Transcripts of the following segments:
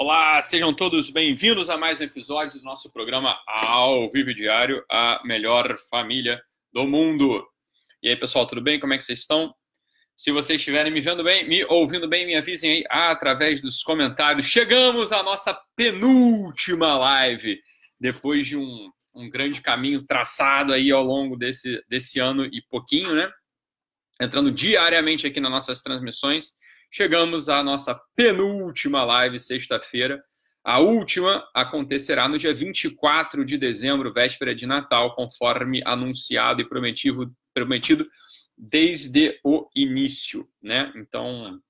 Olá, sejam todos bem-vindos a mais um episódio do nosso programa Ao Vivo Diário, a melhor família do mundo. E aí, pessoal, tudo bem? Como é que vocês estão? Se vocês estiverem me vendo bem, me ouvindo bem, me avisem aí através dos comentários. Chegamos à nossa penúltima live, depois de um, um grande caminho traçado aí ao longo desse, desse ano e pouquinho, né? Entrando diariamente aqui nas nossas transmissões. Chegamos à nossa penúltima live, sexta-feira. A última acontecerá no dia 24 de dezembro, véspera de Natal, conforme anunciado e prometido, prometido desde o início, né? Então,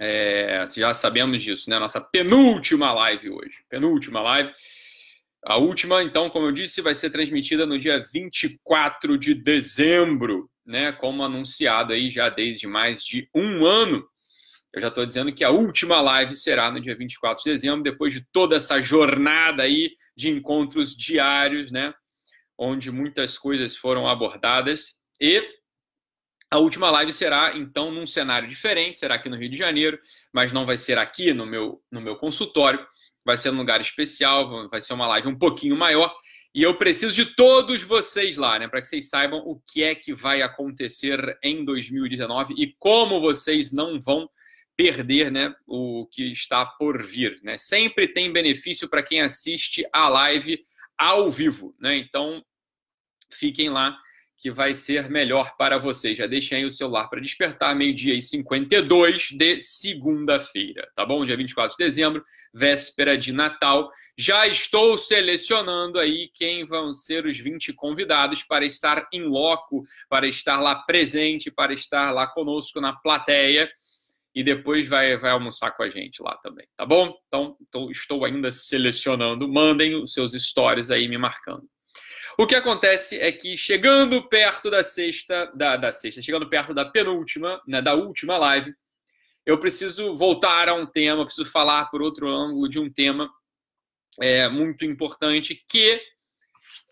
é, já sabemos disso, né? Nossa penúltima live hoje. Penúltima live. A última, então, como eu disse, vai ser transmitida no dia 24 de dezembro, né? Como anunciado aí já desde mais de um ano. Eu já estou dizendo que a última live será no dia 24 de dezembro, depois de toda essa jornada aí de encontros diários, né? Onde muitas coisas foram abordadas. E a última live será, então, num cenário diferente, será aqui no Rio de Janeiro, mas não vai ser aqui no meu, no meu consultório, vai ser num lugar especial, vai ser uma live um pouquinho maior. E eu preciso de todos vocês lá, né, para que vocês saibam o que é que vai acontecer em 2019 e como vocês não vão perder né, o que está por vir. Né? Sempre tem benefício para quem assiste a live ao vivo. Né? Então, fiquem lá que vai ser melhor para vocês. Já deixem aí o celular para despertar, meio-dia e 52 de segunda-feira, tá bom? Dia 24 de dezembro, véspera de Natal. Já estou selecionando aí quem vão ser os 20 convidados para estar em loco, para estar lá presente, para estar lá conosco na plateia e depois vai, vai almoçar com a gente lá também, tá bom? Então, então, estou ainda selecionando. Mandem os seus stories aí me marcando. O que acontece é que chegando perto da sexta, da, da sexta, chegando perto da penúltima, né, da última live, eu preciso voltar a um tema, preciso falar por outro ângulo de um tema é, muito importante que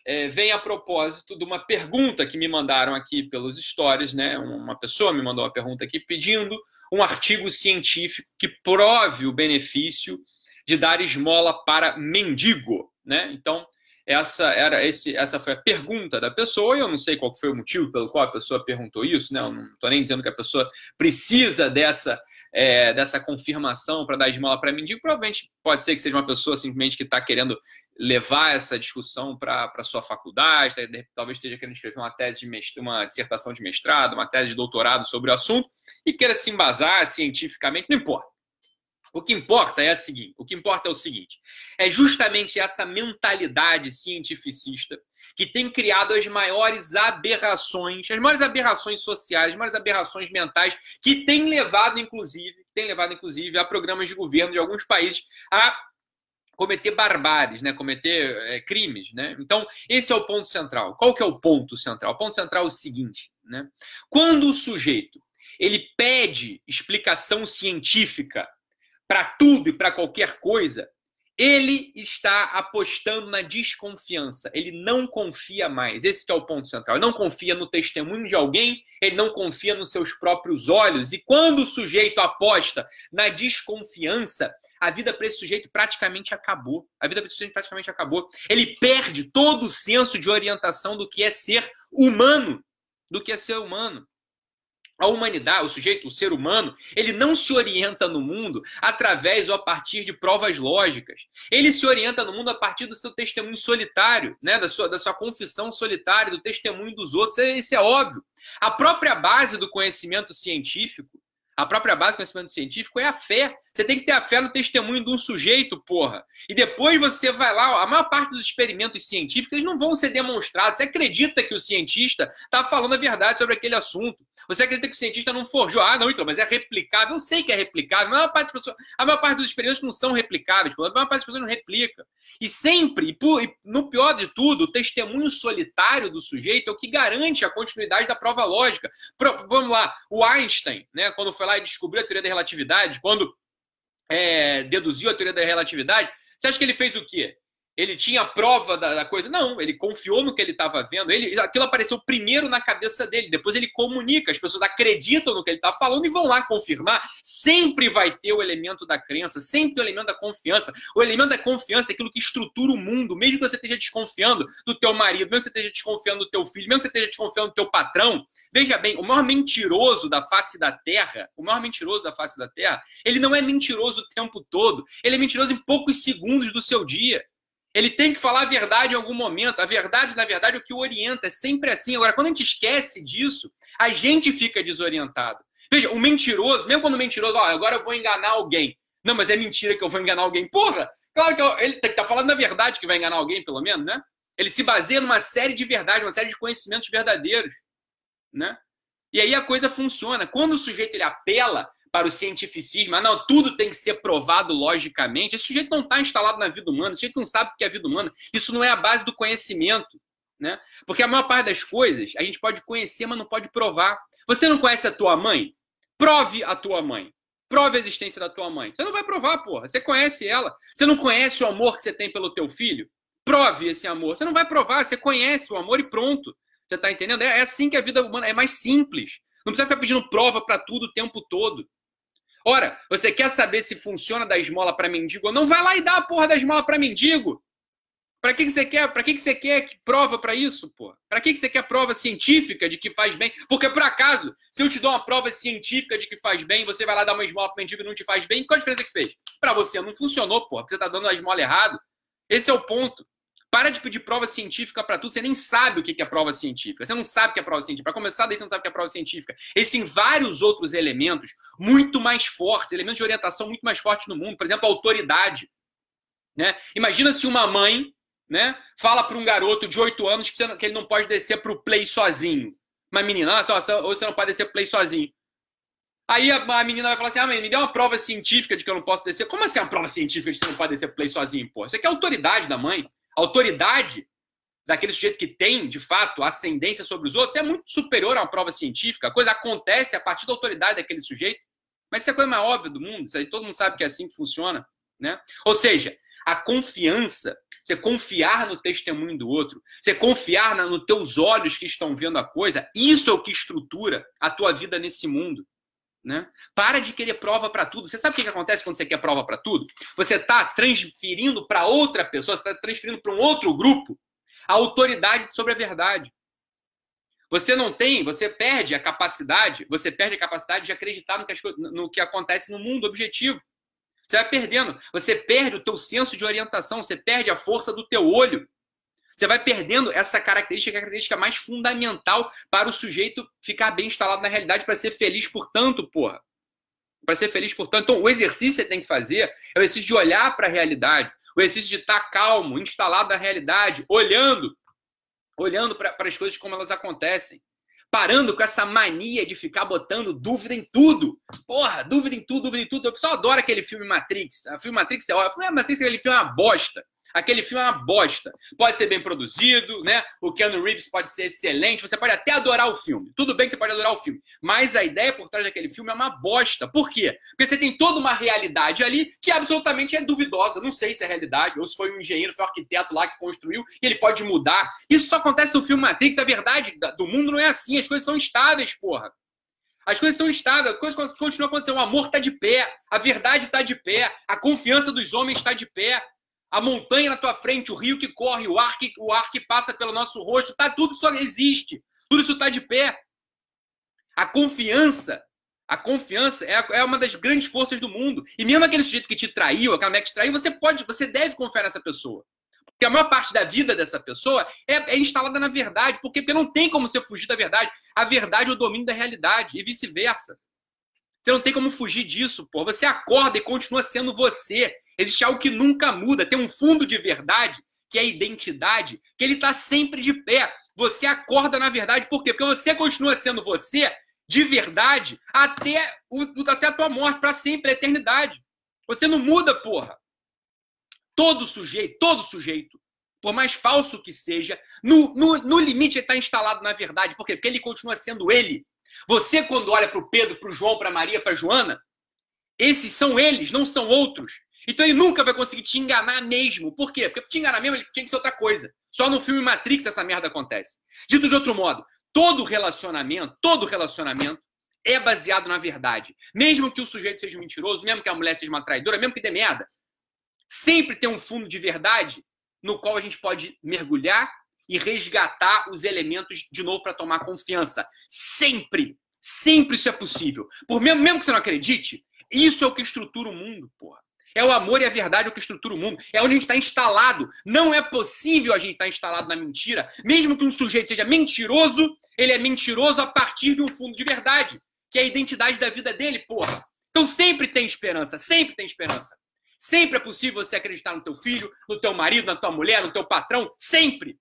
é, vem a propósito de uma pergunta que me mandaram aqui pelos stories, né? Uma pessoa me mandou uma pergunta aqui pedindo um artigo científico que prove o benefício de dar esmola para mendigo, né? Então, essa era esse, essa foi a pergunta da pessoa, e eu não sei qual foi o motivo pelo qual a pessoa perguntou isso, né? Eu não estou nem dizendo que a pessoa precisa dessa, é, dessa confirmação para dar esmola para mendigo. Provavelmente pode ser que seja uma pessoa simplesmente que está querendo levar essa discussão para sua faculdade, talvez esteja querendo escrever uma tese de mestrado, uma dissertação de mestrado, uma tese de doutorado sobre o assunto e queira se embasar cientificamente, não importa. O que importa é o seguinte, o que importa é o seguinte, é justamente essa mentalidade cientificista que tem criado as maiores aberrações, as maiores aberrações sociais, as maiores aberrações mentais, que tem levado, inclusive, tem levado, inclusive, a programas de governo de alguns países a cometer barbáries, né? cometer é, crimes. Né? Então, esse é o ponto central. Qual que é o ponto central? O ponto central é o seguinte. Né? Quando o sujeito ele pede explicação científica para tudo e para qualquer coisa, ele está apostando na desconfiança. Ele não confia mais. Esse é o ponto central. Ele não confia no testemunho de alguém, ele não confia nos seus próprios olhos. E quando o sujeito aposta na desconfiança, a vida para esse sujeito praticamente acabou. A vida para esse sujeito praticamente acabou. Ele perde todo o senso de orientação do que é ser humano, do que é ser humano. A humanidade, o sujeito, o ser humano, ele não se orienta no mundo através ou a partir de provas lógicas. Ele se orienta no mundo a partir do seu testemunho solitário, né? da, sua, da sua confissão solitária, do testemunho dos outros. Isso é óbvio. A própria base do conhecimento científico a própria base do conhecimento científico é a fé. Você tem que ter a fé no testemunho de um sujeito, porra. E depois você vai lá, a maior parte dos experimentos científicos eles não vão ser demonstrados. Você acredita que o cientista está falando a verdade sobre aquele assunto. Você acredita que o cientista não forjou? Ah, não, então, mas é replicável. Eu sei que é replicável. A maior parte, das pessoas, a maior parte dos experimentos não são replicáveis. A maior parte das pessoas não replica. E sempre, e, por, e no pior de tudo, o testemunho solitário do sujeito é o que garante a continuidade da prova lógica. Pro, vamos lá, o Einstein, né, quando foi lá e descobriu a teoria da relatividade, quando é, deduziu a teoria da relatividade, você acha que ele fez o quê? Ele tinha prova da, da, coisa. Não, ele confiou no que ele estava vendo. Ele, aquilo apareceu primeiro na cabeça dele, depois ele comunica, as pessoas acreditam no que ele está falando e vão lá confirmar. Sempre vai ter o elemento da crença, sempre o elemento da confiança. O elemento da confiança é aquilo que estrutura o mundo, mesmo que você esteja desconfiando do teu marido, mesmo que você esteja desconfiando do teu filho, mesmo que você esteja desconfiando do teu patrão. Veja bem, o maior mentiroso da face da terra, o maior mentiroso da face da terra, ele não é mentiroso o tempo todo. Ele é mentiroso em poucos segundos do seu dia. Ele tem que falar a verdade em algum momento. A verdade, na verdade, é o que o orienta. É sempre assim. Agora, quando a gente esquece disso, a gente fica desorientado. Veja, o mentiroso, mesmo quando o mentiroso, ó, agora eu vou enganar alguém. Não, mas é mentira que eu vou enganar alguém. Porra! Claro que ele tá falando a verdade que vai enganar alguém, pelo menos, né? Ele se baseia numa série de verdades, uma série de conhecimentos verdadeiros, né? E aí a coisa funciona. Quando o sujeito ele apela para o cientificismo, ah, não, tudo tem que ser provado logicamente. Esse sujeito não está instalado na vida humana, esse sujeito não sabe o que é a vida humana. Isso não é a base do conhecimento. Né? Porque a maior parte das coisas a gente pode conhecer, mas não pode provar. Você não conhece a tua mãe? Prove a tua mãe. Prove a existência da tua mãe. Você não vai provar, porra. Você conhece ela. Você não conhece o amor que você tem pelo teu filho? Prove esse amor. Você não vai provar, você conhece o amor e pronto. Você está entendendo? É, é assim que a vida humana é mais simples. Não precisa ficar pedindo prova para tudo o tempo todo. Ora, você quer saber se funciona da esmola para mendigo ou não? Vai lá e dá a porra da esmola para mendigo. Para que, que você quer? Para que, que você quer prova para isso, pô? Para que, que você quer prova científica de que faz bem? Porque por acaso, se eu te dou uma prova científica de que faz bem, você vai lá dar uma esmola para mendigo e não te faz bem, qual a diferença que fez? Para você não funcionou, pô, você tá dando a esmola errado. Esse é o ponto. Para de pedir prova científica para tudo. Você nem sabe o que é prova científica. Você não sabe o que é prova científica. Para começar, daí você não sabe o que é prova científica. Existem vários outros elementos muito mais fortes, elementos de orientação muito mais fortes no mundo. Por exemplo, a autoridade. Né? Imagina se uma mãe né, fala para um garoto de 8 anos que, que, ele não pode descer para o play sozinho. Uma menina, ah, ou você não pode descer para play sozinho. Aí a, a, menina vai falar assim: ah, mãe, me dê uma prova científica de que eu não posso descer. Como assim uma prova científica de que você não pode descer para play sozinho, pô? Isso aqui é autoridade da mãe autoridade daquele sujeito que tem, de fato, ascendência sobre os outros é muito superior a uma prova científica. A coisa acontece a partir da autoridade daquele sujeito. Mas isso é a coisa mais óbvia do mundo. Todo mundo sabe que é assim que funciona. Né? Ou seja, a confiança, você confiar no testemunho do outro, você confiar nos teus olhos que estão vendo a coisa, isso é o que estrutura a tua vida nesse mundo. Né? Para de querer prova para tudo. Você sabe o que, que acontece quando você quer prova para tudo? Você está transferindo para outra pessoa, você está transferindo para um outro grupo a autoridade sobre a verdade. Você não tem, você perde a capacidade, você perde a capacidade de acreditar no que, no que acontece no mundo objetivo. Você vai perdendo, você perde o teu senso de orientação, você perde a força do teu olho. Você vai perdendo essa característica, que é a característica mais fundamental para o sujeito ficar bem instalado na realidade, para ser feliz, portanto, porra. Para ser feliz, portanto. Então, o exercício que você tem que fazer é o exercício de olhar para a realidade, o exercício de estar calmo, instalado na realidade, olhando, olhando para as coisas como elas acontecem. Parando com essa mania de ficar botando dúvida em tudo. Porra, dúvida em tudo, dúvida em tudo. Eu só adoro aquele filme Matrix. O filme Matrix é ótimo. O Matrix, aquele filme é uma bosta. Aquele filme é uma bosta. Pode ser bem produzido, né? O Keanu Reeves pode ser excelente, você pode até adorar o filme. Tudo bem que você pode adorar o filme. Mas a ideia por trás daquele filme é uma bosta. Por quê? Porque você tem toda uma realidade ali que absolutamente é duvidosa. Não sei se é realidade, ou se foi um engenheiro, foi um arquiteto lá que construiu, e ele pode mudar. Isso só acontece no filme Matrix. A verdade do mundo não é assim. As coisas são estáveis, porra. As coisas estão estáveis, as coisas continuam acontecendo. O amor está de pé, a verdade está de pé, a confiança dos homens está de pé a montanha na tua frente, o rio que corre, o ar que, o ar que passa pelo nosso rosto, tá, tudo isso existe. Tudo isso está de pé. A confiança, a confiança é, é uma das grandes forças do mundo. E mesmo aquele sujeito que te traiu, aquela mulher que te traiu, você pode, você deve confiar nessa pessoa. Porque a maior parte da vida dessa pessoa é, é instalada na verdade, porque, porque não tem como você fugir da verdade. A verdade é o domínio da realidade e vice-versa. Você não tem como fugir disso, pô. Você acorda e continua sendo você. Existe algo que nunca muda. Tem um fundo de verdade, que é a identidade, que ele está sempre de pé. Você acorda na verdade, por quê? Porque você continua sendo você de verdade até, o, até a tua morte, para sempre, a eternidade. Você não muda, porra. Todo sujeito, todo sujeito, por mais falso que seja, no, no, no limite ele está instalado na verdade. Por quê? Porque ele continua sendo ele. Você, quando olha para o Pedro, para o João, para a Maria, para a Joana, esses são eles, não são outros. Então ele nunca vai conseguir te enganar mesmo. Por quê? Porque te enganar mesmo ele tinha que ser outra coisa. Só no filme Matrix essa merda acontece. Dito de outro modo, todo relacionamento, todo relacionamento é baseado na verdade. Mesmo que o sujeito seja mentiroso, mesmo que a mulher seja uma traidora, mesmo que dê merda, sempre tem um fundo de verdade no qual a gente pode mergulhar e resgatar os elementos de novo para tomar confiança. Sempre, sempre isso é possível. Por mesmo, mesmo que você não acredite, isso é o que estrutura o mundo, porra. É o amor e a verdade o que estrutura o mundo. É onde a gente está instalado. Não é possível a gente estar tá instalado na mentira. Mesmo que um sujeito seja mentiroso, ele é mentiroso a partir de um fundo de verdade, que é a identidade da vida dele, porra. Então sempre tem esperança, sempre tem esperança. Sempre é possível você acreditar no teu filho, no teu marido, na tua mulher, no teu patrão, sempre.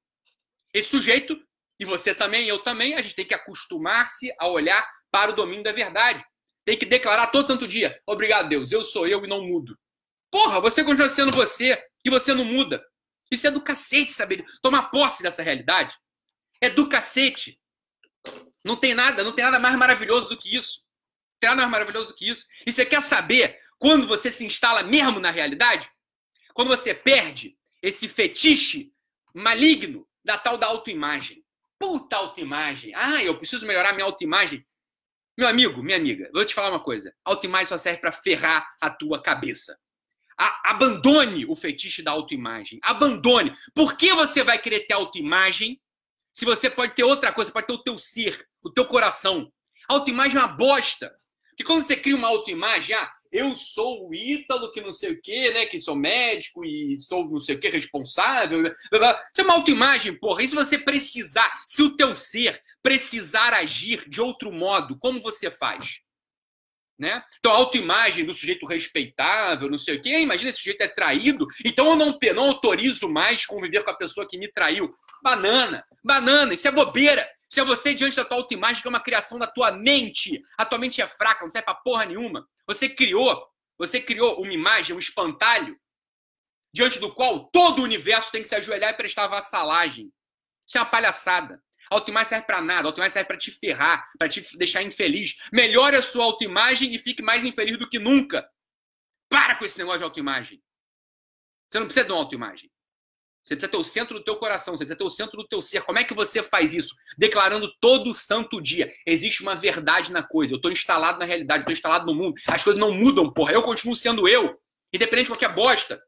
Esse sujeito, e você também, eu também, a gente tem que acostumar-se a olhar para o domínio da verdade. Tem que declarar todo santo dia: obrigado, Deus, eu sou eu e não mudo. Porra, você continua sendo você e você não muda. Isso é do cacete, saber tomar posse dessa realidade. É do cacete. Não tem nada, não tem nada mais maravilhoso do que isso. Não tem nada mais maravilhoso do que isso. E você quer saber quando você se instala mesmo na realidade? Quando você perde esse fetiche maligno da tal da autoimagem. Puta autoimagem. Ah, eu preciso melhorar minha autoimagem. Meu amigo, minha amiga, vou te falar uma coisa. Autoimagem só serve para ferrar a tua cabeça. A, abandone o fetiche da autoimagem. Abandone. Por que você vai querer ter autoimagem se você pode ter outra coisa? Pode ter o teu ser, o teu coração. Autoimagem é uma bosta. Porque quando você cria uma autoimagem, ah, eu sou o Ítalo, que não sei o quê, né? Que sou médico e sou não sei o quê, responsável. Isso é uma autoimagem, porra. E se você precisar, se o teu ser precisar agir de outro modo, como você faz? Né? Então, a autoimagem do sujeito respeitável, não sei o quê. Imagina esse sujeito é traído, então eu não, não autorizo mais conviver com a pessoa que me traiu. Banana, banana, isso é bobeira. Se é você diante da tua autoimagem, que é uma criação da tua mente. A tua mente é fraca, não serve pra porra nenhuma. Você criou, você criou uma imagem, um espantalho, diante do qual todo o universo tem que se ajoelhar e prestar vassalagem. Isso é uma palhaçada. A autoimagem serve para nada, a autoimagem serve para te ferrar, para te deixar infeliz. Melhore a sua autoimagem e fique mais infeliz do que nunca. Para com esse negócio de autoimagem. Você não precisa de uma autoimagem. Você precisa ter o centro do teu coração, você precisa ter o centro do teu ser. Como é que você faz isso? Declarando todo santo dia. Existe uma verdade na coisa. Eu estou instalado na realidade, estou instalado no mundo. As coisas não mudam, porra. Eu continuo sendo eu, independente de qualquer bosta.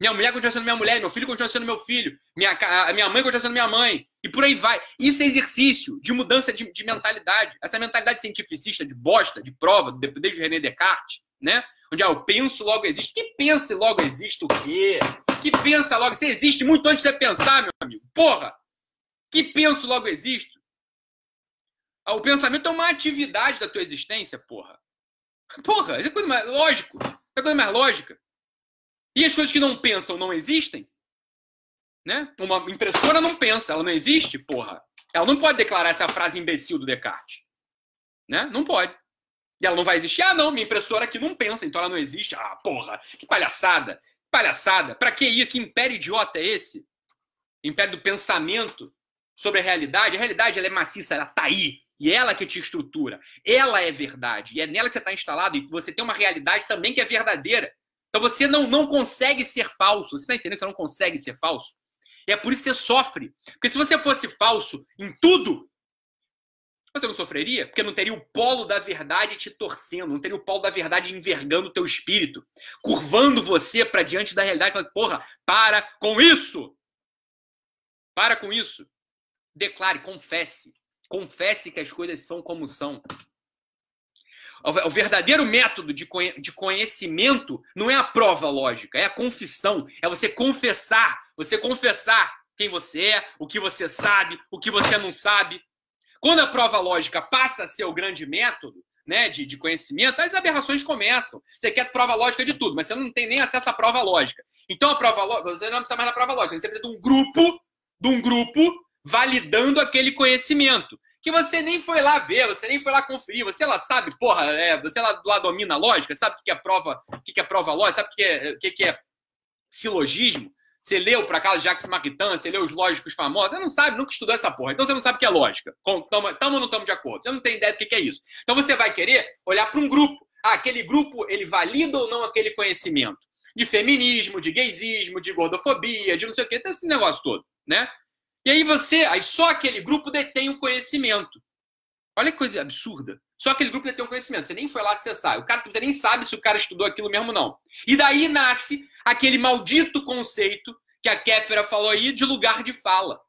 Minha mulher continua sendo minha mulher, meu filho continua sendo meu filho, minha, minha mãe continua sendo minha mãe, e por aí vai. Isso é exercício de mudança de, de mentalidade. Essa mentalidade cientificista de bosta, de prova, desde René Descartes, né? Onde ah, eu penso, logo existe. Que pensa e logo existe o quê? Que pensa logo. Você existe muito antes de você pensar, meu amigo. Porra! Que penso logo existe. Ah, o pensamento é uma atividade da tua existência, porra. Porra, isso é coisa mais lógico. É coisa mais lógica. E as coisas que não pensam não existem? Né? Uma impressora não pensa, ela não existe, porra. Ela não pode declarar essa frase imbecil do Descartes. Né? Não pode. E ela não vai existir. Ah, não, minha impressora aqui não pensa, então ela não existe. Ah, porra, que palhaçada. Palhaçada. Pra que ir? Que império idiota é esse? Império do pensamento sobre a realidade. A realidade ela é maciça, ela tá aí. E ela que te estrutura. Ela é verdade. E é nela que você está instalado. E você tem uma realidade também que é verdadeira. Então você não, não consegue ser falso. Você está entendendo você não consegue ser falso? E é por isso que você sofre. Porque se você fosse falso em tudo, você não sofreria? Porque não teria o polo da verdade te torcendo, não teria o polo da verdade envergando o teu espírito, curvando você para diante da realidade, falando, porra, para com isso! Para com isso. Declare, confesse. Confesse que as coisas são como são. O verdadeiro método de conhecimento não é a prova lógica, é a confissão. É você confessar, você confessar quem você é, o que você sabe, o que você não sabe. Quando a prova lógica passa a ser o grande método né, de, de conhecimento, as aberrações começam. Você quer prova lógica de tudo, mas você não tem nem acesso à prova lógica. Então a prova lógica, você não precisa mais da prova lógica, você precisa de um grupo, de um grupo validando aquele conhecimento que você nem foi lá ver, você nem foi lá conferir, você lá sabe, porra, é, você lá, lá domina a lógica, sabe o que é prova, o que é prova lógica, sabe o que é, o que é silogismo, você leu, por acaso, Jacques Maritain, você leu os lógicos famosos, você não sabe, nunca estudou essa porra, então você não sabe o que é lógica, estamos ou não estamos de acordo, você não tem ideia do que é isso. Então você vai querer olhar para um grupo, ah, aquele grupo, ele valida ou não aquele conhecimento? de feminismo, de gaysismo, de gordofobia, de não sei o que, esse negócio todo, né? E aí você, aí só aquele grupo detém o conhecimento. Olha que coisa absurda. Só aquele grupo detém o conhecimento. Você nem foi lá acessar. O cara você nem sabe se o cara estudou aquilo mesmo não. E daí nasce aquele maldito conceito que a Kéfera falou aí de lugar de fala.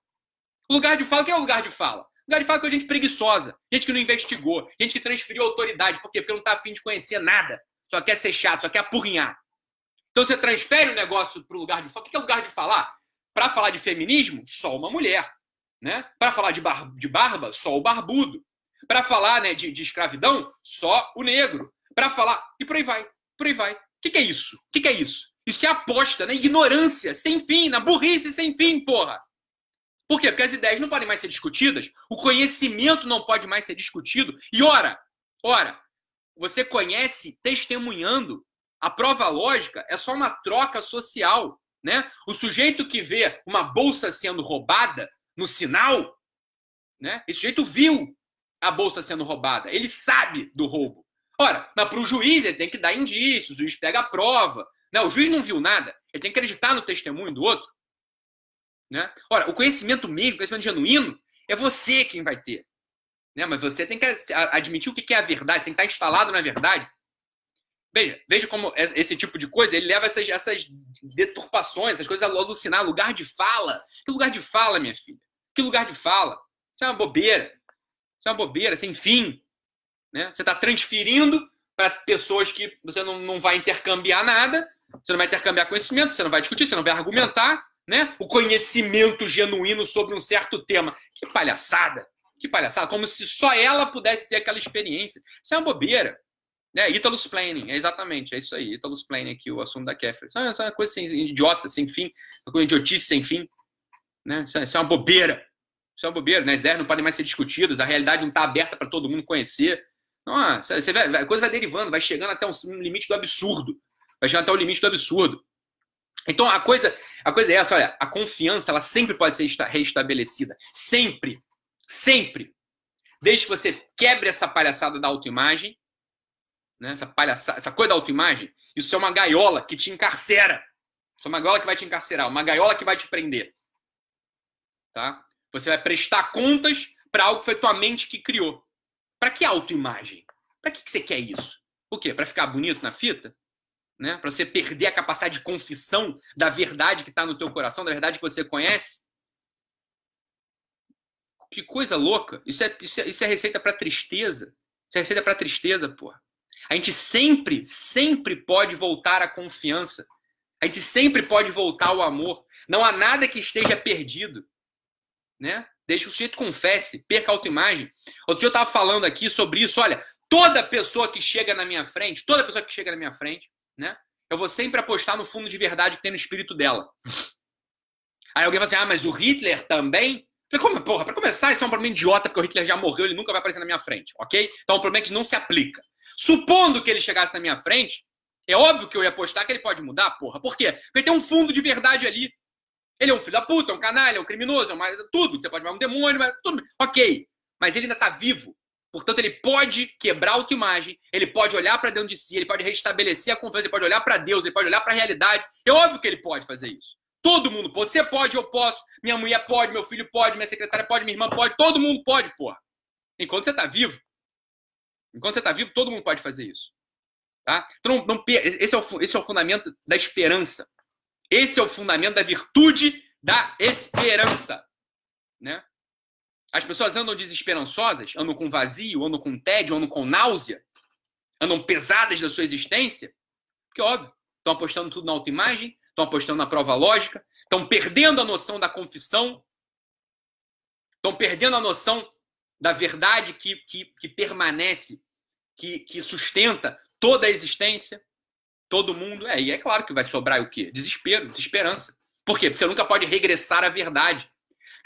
Lugar de fala, o que é o lugar de fala? Lugar de fala é gente preguiçosa, gente que não investigou, gente que transferiu autoridade. Por quê? Porque não está afim de conhecer nada. Só quer ser chato, só quer apurrinhar. Então você transfere o negócio para o lugar de fala. O que é lugar de falar? Para falar de feminismo, só uma mulher. Né? Para falar de, bar de barba, só o barbudo. Para falar né, de, de, escravidão, só o negro. Para falar. E por aí vai. Por aí vai. O que, que é isso? O que, que é isso? Isso é aposta na ignorância sem fim, na burrice sem fim, porra. Por quê? Porque as ideias não podem mais ser discutidas, o conhecimento não pode mais ser discutido. E ora, ora, você conhece testemunhando. A prova lógica é só uma troca social, né? O sujeito que vê uma bolsa sendo roubada no sinal, né? Esse sujeito viu a bolsa sendo roubada, ele sabe do roubo. Ora, mas para o juiz ele tem que dar indícios, o juiz pega a prova. Né? O juiz não viu nada, ele tem que acreditar no testemunho do outro. Né? Ora, o conhecimento mesmo, o conhecimento genuíno, é você quem vai ter. Né? Mas você tem que admitir o que é a verdade, você tem que estar instalado na verdade. Veja, veja como esse tipo de coisa ele leva essas, essas deturpações, essas coisas a alucinar, lugar de fala. Que lugar de fala, minha filha? Que lugar de fala? Isso é uma bobeira. Isso é uma bobeira, sem fim. Né? Você está transferindo para pessoas que você não, não vai intercambiar nada, você não vai intercambiar conhecimento, você não vai discutir, você não vai argumentar, né? O conhecimento genuíno sobre um certo tema. Que palhaçada! Que palhaçada! Como se só ela pudesse ter aquela experiência. Isso é uma bobeira. É, Italus Planning, é exatamente, é isso aí. Italus Planning aqui, o assunto da Kefir. Isso é uma coisa sem, idiota, sem fim, uma coisa idiotice sem fim. Né? Isso, é, isso é uma bobeira. Isso é uma bobeira, né? As ideias não podem mais ser discutidas, a realidade não está aberta para todo mundo conhecer. Vai, a coisa vai derivando, vai chegando até um limite do absurdo. Vai chegando até o limite do absurdo. Então a coisa, a coisa é essa, olha, a confiança ela sempre pode ser reestabelecida, sempre, sempre. Desde que você quebre essa palhaçada da autoimagem, né? Essa palhaçada, essa coisa da autoimagem, isso é uma gaiola que te encarcera. Isso é uma gaiola que vai te encarcerar, uma gaiola que vai te prender. Tá? Você vai prestar contas para algo que foi tua mente que criou. Para que autoimagem? Para que, que você quer isso? O quê? Para ficar bonito na fita? Né? Para você perder a capacidade de confissão da verdade que está no teu coração, da verdade que você conhece? Que coisa louca. Isso é, isso é, isso é receita para tristeza. Isso é receita para tristeza, porra. A gente sempre, sempre pode voltar à confiança. A gente sempre pode voltar ao amor. Não há nada que esteja perdido. Né? Deixa o sujeito confesse, perca a autoimagem. Outro dia eu estava falando aqui sobre isso. Olha, toda pessoa que chega na minha frente, toda pessoa que chega na minha frente, né? Eu vou sempre apostar no fundo de verdade que tem no espírito dela. Aí alguém fala assim: ah, mas o Hitler também? como, porra, pra começar, isso é um problema idiota, porque o Hitler já morreu, ele nunca vai aparecer na minha frente, ok? Então é um problema que não se aplica. Supondo que ele chegasse na minha frente, é óbvio que eu ia apostar que ele pode mudar, porra. Por quê? Porque tem um fundo de verdade ali. Ele é um filho da puta, é um canalha, é um criminoso, é uma, tudo. Você pode chamar um demônio, mas tudo. Ok. Mas ele ainda está vivo. Portanto, ele pode quebrar a autoimagem, ele pode olhar para dentro de si, ele pode restabelecer a confiança, ele pode olhar para Deus, ele pode olhar para a realidade. É óbvio que ele pode fazer isso. Todo mundo. Você pode, eu posso, minha mulher pode, meu filho pode, minha secretária pode, minha irmã pode, todo mundo pode, porra. Enquanto você está vivo. Enquanto você está vivo, todo mundo pode fazer isso. Tá? Então, não, não, esse, é o, esse é o fundamento da esperança. Esse é o fundamento da virtude da esperança. Né? As pessoas andam desesperançosas, andam com vazio, andam com tédio, andam com náusea, andam pesadas da sua existência, porque, óbvio, estão apostando tudo na autoimagem, estão apostando na prova lógica, estão perdendo a noção da confissão, estão perdendo a noção da verdade que, que, que permanece, que, que sustenta toda a existência todo mundo. É, e é claro que vai sobrar o quê? Desespero, desesperança. Por quê? Porque você nunca pode regressar à verdade.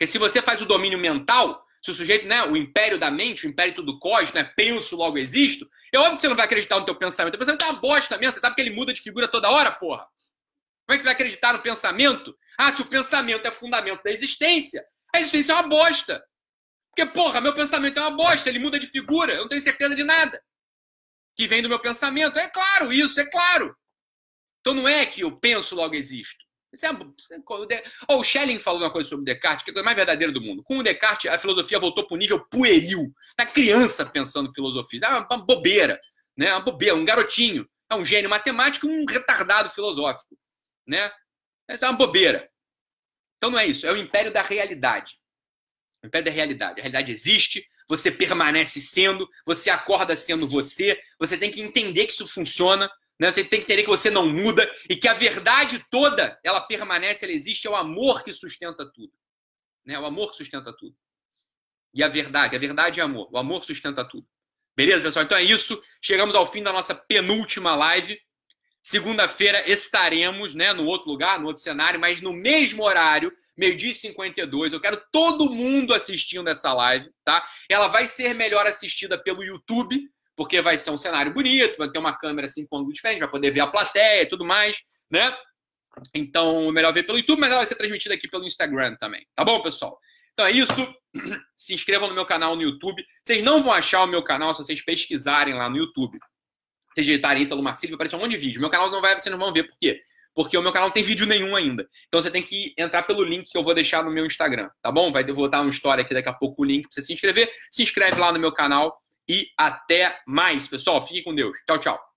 Porque se você faz o domínio mental, se o sujeito, né, o império da mente, o império do cos, né, penso, logo existo, é óbvio que você não vai acreditar no teu pensamento. O pensamento é uma bosta mesmo, você sabe que ele muda de figura toda hora, porra. Como é que você vai acreditar no pensamento? Ah, se o pensamento é fundamento da existência, a existência é uma bosta. Porque, porra, meu pensamento é uma bosta, ele muda de figura, eu não tenho certeza de nada que vem do meu pensamento. É claro isso, é claro. Então não é que eu penso, logo existo. É, oh, o Schelling falou uma coisa sobre Descartes, que é a coisa mais verdadeira do mundo. Com o Descartes, a filosofia voltou para o nível pueril. Da criança pensando filosofia. É uma, bobeira. Né? Uma bobeira, um garotinho. É um gênio matemático um retardado filosófico. Né? É uma bobeira. Então não é isso. É o império da realidade. O império da realidade. A realidade existe, você permanece sendo, você acorda sendo você, você tem que entender que isso funciona, né? Você tem que entender que você não muda e que a verdade toda, ela permanece, ela existe, é o amor que sustenta tudo. Né? O amor que sustenta tudo. E a verdade, a verdade é amor. O amor sustenta tudo. Beleza, pessoal? Então é isso. Chegamos ao fim da nossa penúltima live. Segunda-feira estaremos né, no outro lugar, no outro cenário, mas no mesmo horário, meio-dia e 52. Eu quero todo mundo assistindo essa live, tá? Ela vai ser melhor assistida pelo YouTube, porque vai ser um cenário bonito, vai ter uma câmera assim com ângulo diferente, vai poder ver a plateia e tudo mais, né? Então, melhor ver pelo YouTube, mas ela vai ser transmitida aqui pelo Instagram também. Tá bom, pessoal? Então é isso. Se inscrevam no meu canal no YouTube. Vocês não vão achar o meu canal se vocês pesquisarem lá no YouTube. Vocês digitarem Ítalo Marcílio, vai aparecer um monte de vídeo. Meu canal não vai, vocês não vão ver. Por quê? Porque o meu canal não tem vídeo nenhum ainda. Então você tem que entrar pelo link que eu vou deixar no meu Instagram, tá bom? Vai vou dar uma história aqui daqui a pouco o link para você se inscrever. Se inscreve lá no meu canal e até mais, pessoal. Fiquem com Deus. Tchau, tchau.